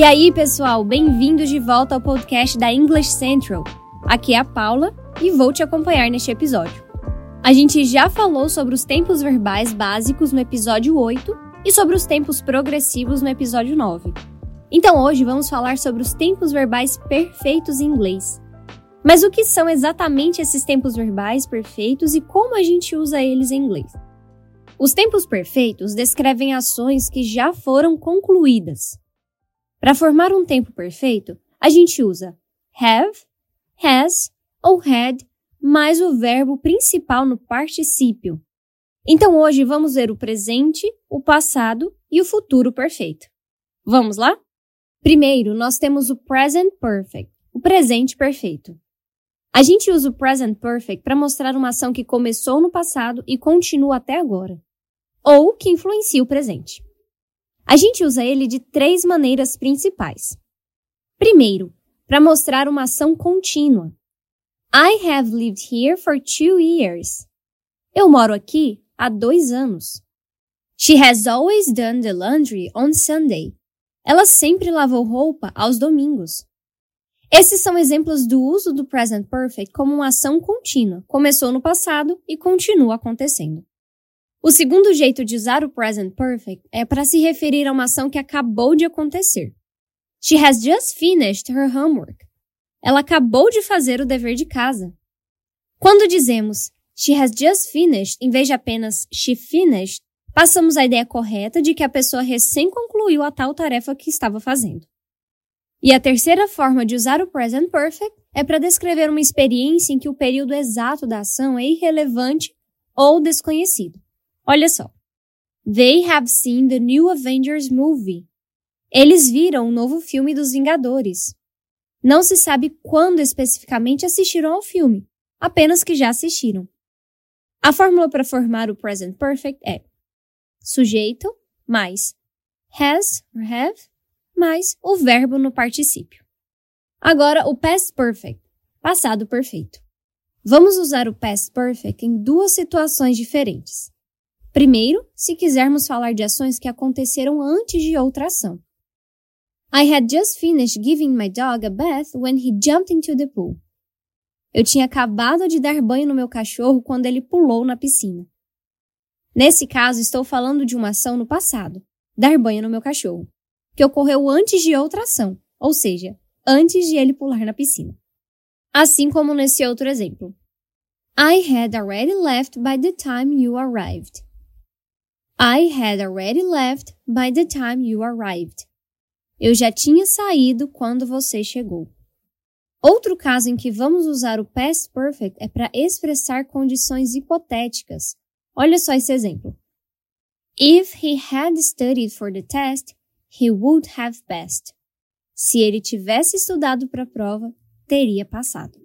E aí, pessoal, bem-vindos de volta ao podcast da English Central. Aqui é a Paula e vou te acompanhar neste episódio. A gente já falou sobre os tempos verbais básicos no episódio 8 e sobre os tempos progressivos no episódio 9. Então hoje vamos falar sobre os tempos verbais perfeitos em inglês. Mas o que são exatamente esses tempos verbais perfeitos e como a gente usa eles em inglês? Os tempos perfeitos descrevem ações que já foram concluídas, para formar um tempo perfeito, a gente usa have, has ou had mais o verbo principal no particípio. Então hoje vamos ver o presente, o passado e o futuro perfeito. Vamos lá? Primeiro, nós temos o present perfect, o presente perfeito. A gente usa o present perfect para mostrar uma ação que começou no passado e continua até agora, ou que influencia o presente. A gente usa ele de três maneiras principais. Primeiro, para mostrar uma ação contínua. I have lived here for two years. Eu moro aqui há dois anos. She has always done the laundry on Sunday. Ela sempre lavou roupa aos domingos. Esses são exemplos do uso do present perfect como uma ação contínua, começou no passado e continua acontecendo. O segundo jeito de usar o present perfect é para se referir a uma ação que acabou de acontecer. She has just finished her homework. Ela acabou de fazer o dever de casa. Quando dizemos she has just finished em vez de apenas she finished, passamos a ideia correta de que a pessoa recém concluiu a tal tarefa que estava fazendo. E a terceira forma de usar o present perfect é para descrever uma experiência em que o período exato da ação é irrelevante ou desconhecido. Olha só. They have seen the new Avengers movie. Eles viram o novo filme dos Vingadores. Não se sabe quando especificamente assistiram ao filme, apenas que já assistiram. A fórmula para formar o present perfect é sujeito mais has or have mais o verbo no particípio. Agora o past perfect, passado perfeito. Vamos usar o past perfect em duas situações diferentes. Primeiro, se quisermos falar de ações que aconteceram antes de outra ação. I had just finished giving my dog a bath when he jumped into the pool. Eu tinha acabado de dar banho no meu cachorro quando ele pulou na piscina. Nesse caso, estou falando de uma ação no passado, dar banho no meu cachorro, que ocorreu antes de outra ação, ou seja, antes de ele pular na piscina. Assim como nesse outro exemplo. I had already left by the time you arrived. I had already left by the time you arrived. Eu já tinha saído quando você chegou. Outro caso em que vamos usar o past perfect é para expressar condições hipotéticas. Olha só esse exemplo. If he had studied for the test, he would have passed. Se ele tivesse estudado para a prova, teria passado.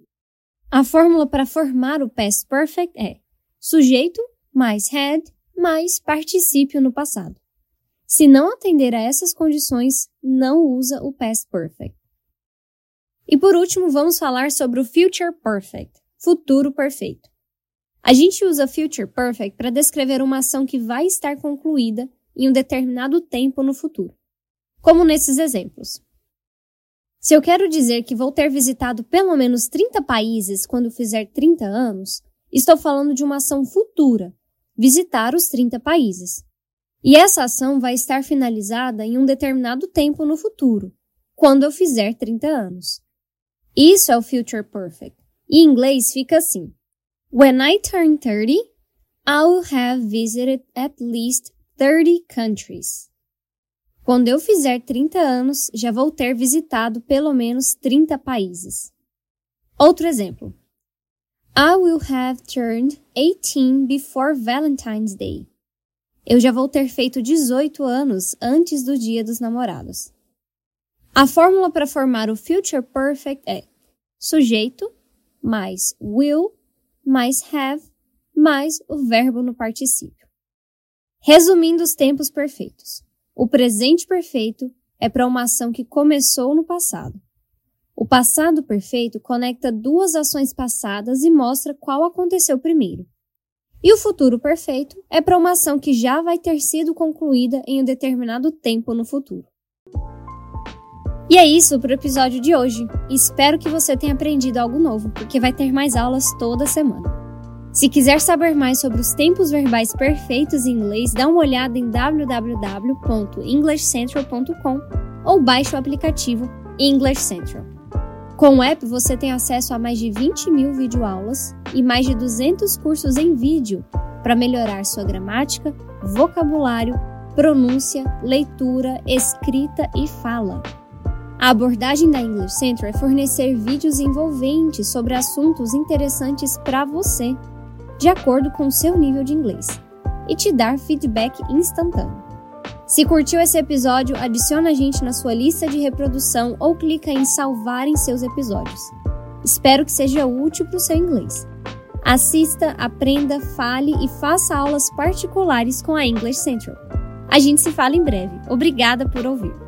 A fórmula para formar o past perfect é sujeito mais had mais particípio no passado. Se não atender a essas condições, não usa o past perfect. E por último, vamos falar sobre o future perfect, futuro perfeito. A gente usa future perfect para descrever uma ação que vai estar concluída em um determinado tempo no futuro, como nesses exemplos. Se eu quero dizer que vou ter visitado pelo menos 30 países quando fizer 30 anos, estou falando de uma ação futura, visitar os 30 países. E essa ação vai estar finalizada em um determinado tempo no futuro, quando eu fizer 30 anos. Isso é o future perfect. Em inglês fica assim: When I turn 30, I'll have visited at least 30 countries. Quando eu fizer 30 anos, já vou ter visitado pelo menos 30 países. Outro exemplo. I will have turned 18 before Valentine's Day. Eu já vou ter feito 18 anos antes do Dia dos Namorados. A fórmula para formar o future perfect é sujeito mais will mais have mais o verbo no particípio. Resumindo os tempos perfeitos. O presente perfeito é para uma ação que começou no passado. O passado perfeito conecta duas ações passadas e mostra qual aconteceu primeiro. E o futuro perfeito é para uma ação que já vai ter sido concluída em um determinado tempo no futuro. E é isso para o episódio de hoje. Espero que você tenha aprendido algo novo, porque vai ter mais aulas toda semana. Se quiser saber mais sobre os tempos verbais perfeitos em inglês, dá uma olhada em www.englishcentral.com ou baixe o aplicativo English Central. Com o app, você tem acesso a mais de 20 mil videoaulas e mais de 200 cursos em vídeo para melhorar sua gramática, vocabulário, pronúncia, leitura, escrita e fala. A abordagem da English Central é fornecer vídeos envolventes sobre assuntos interessantes para você, de acordo com seu nível de inglês, e te dar feedback instantâneo. Se curtiu esse episódio, adiciona a gente na sua lista de reprodução ou clica em salvar em seus episódios. Espero que seja útil para o seu inglês. Assista, aprenda, fale e faça aulas particulares com a English Central. A gente se fala em breve. Obrigada por ouvir.